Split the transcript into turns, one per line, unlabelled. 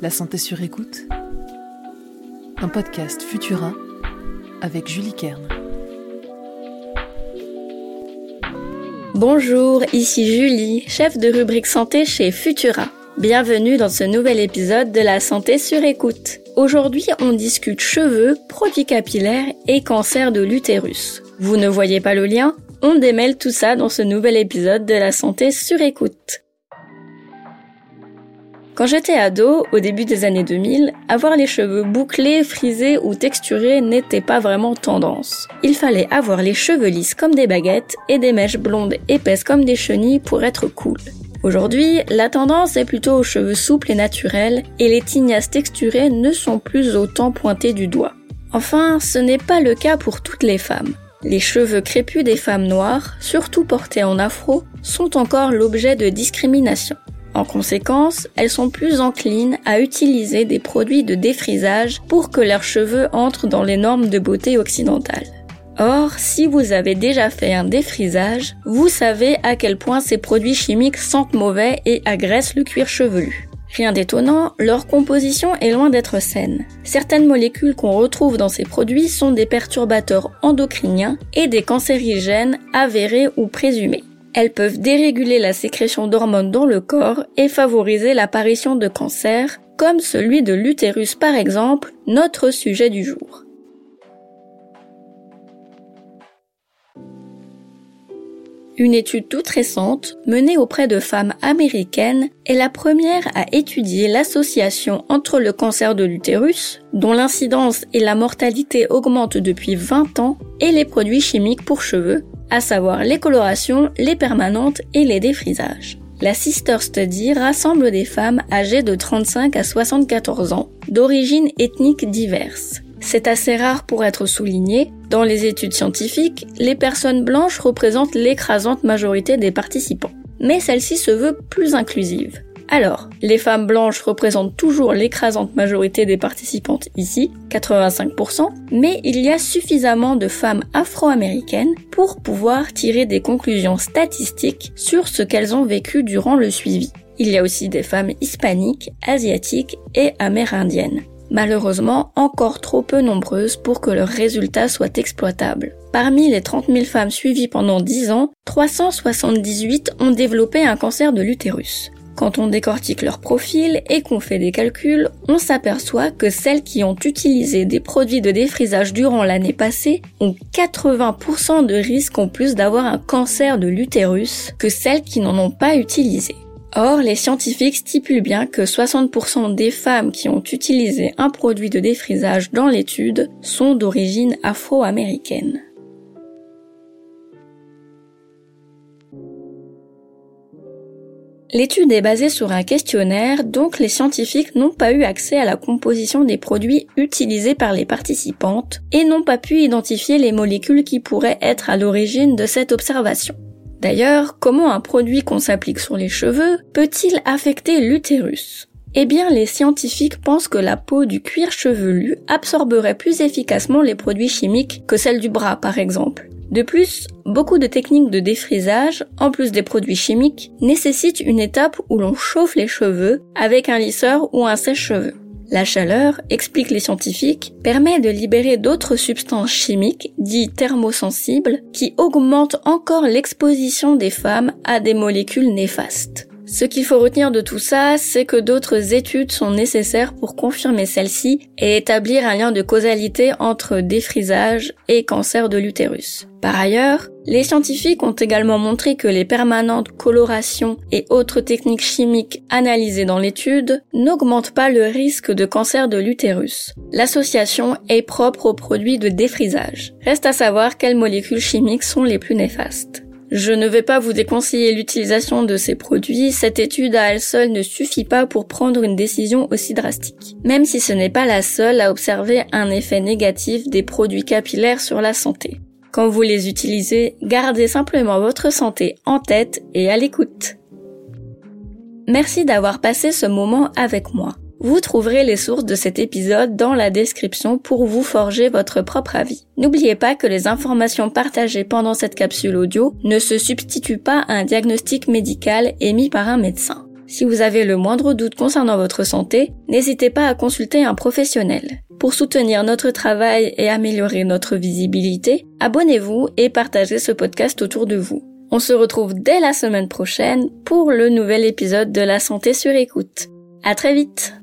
La santé sur écoute. Un podcast Futura avec Julie Kern.
Bonjour, ici Julie, chef de rubrique santé chez Futura. Bienvenue dans ce nouvel épisode de la santé sur écoute. Aujourd'hui, on discute cheveux, produits capillaires et cancer de l'utérus. Vous ne voyez pas le lien? On démêle tout ça dans ce nouvel épisode de la santé sur écoute. Quand j'étais ado, au début des années 2000, avoir les cheveux bouclés, frisés ou texturés n'était pas vraiment tendance. Il fallait avoir les cheveux lisses comme des baguettes et des mèches blondes épaisses comme des chenilles pour être cool. Aujourd'hui, la tendance est plutôt aux cheveux souples et naturels et les tignasses texturées ne sont plus autant pointées du doigt. Enfin, ce n'est pas le cas pour toutes les femmes. Les cheveux crépus des femmes noires, surtout portés en afro, sont encore l'objet de discrimination. En conséquence, elles sont plus enclines à utiliser des produits de défrisage pour que leurs cheveux entrent dans les normes de beauté occidentales. Or, si vous avez déjà fait un défrisage, vous savez à quel point ces produits chimiques sentent mauvais et agressent le cuir chevelu. Rien d'étonnant, leur composition est loin d'être saine. Certaines molécules qu'on retrouve dans ces produits sont des perturbateurs endocriniens et des cancérigènes avérés ou présumés. Elles peuvent déréguler la sécrétion d'hormones dans le corps et favoriser l'apparition de cancers, comme celui de l'utérus par exemple, notre sujet du jour. Une étude toute récente, menée auprès de femmes américaines, est la première à étudier l'association entre le cancer de l'utérus, dont l'incidence et la mortalité augmentent depuis 20 ans, et les produits chimiques pour cheveux, à savoir les colorations, les permanentes et les défrisages. La Sister Study rassemble des femmes âgées de 35 à 74 ans, d'origines ethniques diverses. C'est assez rare pour être souligné. Dans les études scientifiques, les personnes blanches représentent l'écrasante majorité des participants. Mais celle-ci se veut plus inclusive. Alors, les femmes blanches représentent toujours l'écrasante majorité des participantes ici, 85%, mais il y a suffisamment de femmes afro-américaines pour pouvoir tirer des conclusions statistiques sur ce qu'elles ont vécu durant le suivi. Il y a aussi des femmes hispaniques, asiatiques et amérindiennes. Malheureusement, encore trop peu nombreuses pour que leurs résultats soient exploitables. Parmi les 30 000 femmes suivies pendant 10 ans, 378 ont développé un cancer de l'utérus. Quand on décortique leur profil et qu'on fait des calculs, on s'aperçoit que celles qui ont utilisé des produits de défrisage durant l'année passée ont 80% de risque en plus d'avoir un cancer de l'utérus que celles qui n'en ont pas utilisé. Or, les scientifiques stipulent bien que 60% des femmes qui ont utilisé un produit de défrisage dans l'étude sont d'origine afro-américaine. L'étude est basée sur un questionnaire, donc les scientifiques n'ont pas eu accès à la composition des produits utilisés par les participantes et n'ont pas pu identifier les molécules qui pourraient être à l'origine de cette observation. D'ailleurs, comment un produit qu'on s'applique sur les cheveux peut-il affecter l'utérus? Eh bien, les scientifiques pensent que la peau du cuir chevelu absorberait plus efficacement les produits chimiques que celle du bras, par exemple. De plus, beaucoup de techniques de défrisage, en plus des produits chimiques, nécessitent une étape où l'on chauffe les cheveux avec un lisseur ou un sèche-cheveux. La chaleur, expliquent les scientifiques, permet de libérer d'autres substances chimiques, dites thermosensibles, qui augmentent encore l'exposition des femmes à des molécules néfastes. Ce qu'il faut retenir de tout ça, c'est que d'autres études sont nécessaires pour confirmer celle-ci et établir un lien de causalité entre défrisage et cancer de l'utérus. Par ailleurs, les scientifiques ont également montré que les permanentes colorations et autres techniques chimiques analysées dans l'étude n'augmentent pas le risque de cancer de l'utérus. L'association est propre aux produits de défrisage. Reste à savoir quelles molécules chimiques sont les plus néfastes. Je ne vais pas vous déconseiller l'utilisation de ces produits, cette étude à elle seule ne suffit pas pour prendre une décision aussi drastique. Même si ce n'est pas la seule à observer un effet négatif des produits capillaires sur la santé. Quand vous les utilisez, gardez simplement votre santé en tête et à l'écoute. Merci d'avoir passé ce moment avec moi. Vous trouverez les sources de cet épisode dans la description pour vous forger votre propre avis. N'oubliez pas que les informations partagées pendant cette capsule audio ne se substituent pas à un diagnostic médical émis par un médecin. Si vous avez le moindre doute concernant votre santé, n'hésitez pas à consulter un professionnel. Pour soutenir notre travail et améliorer notre visibilité, abonnez-vous et partagez ce podcast autour de vous. On se retrouve dès la semaine prochaine pour le nouvel épisode de La santé sur écoute. À très vite!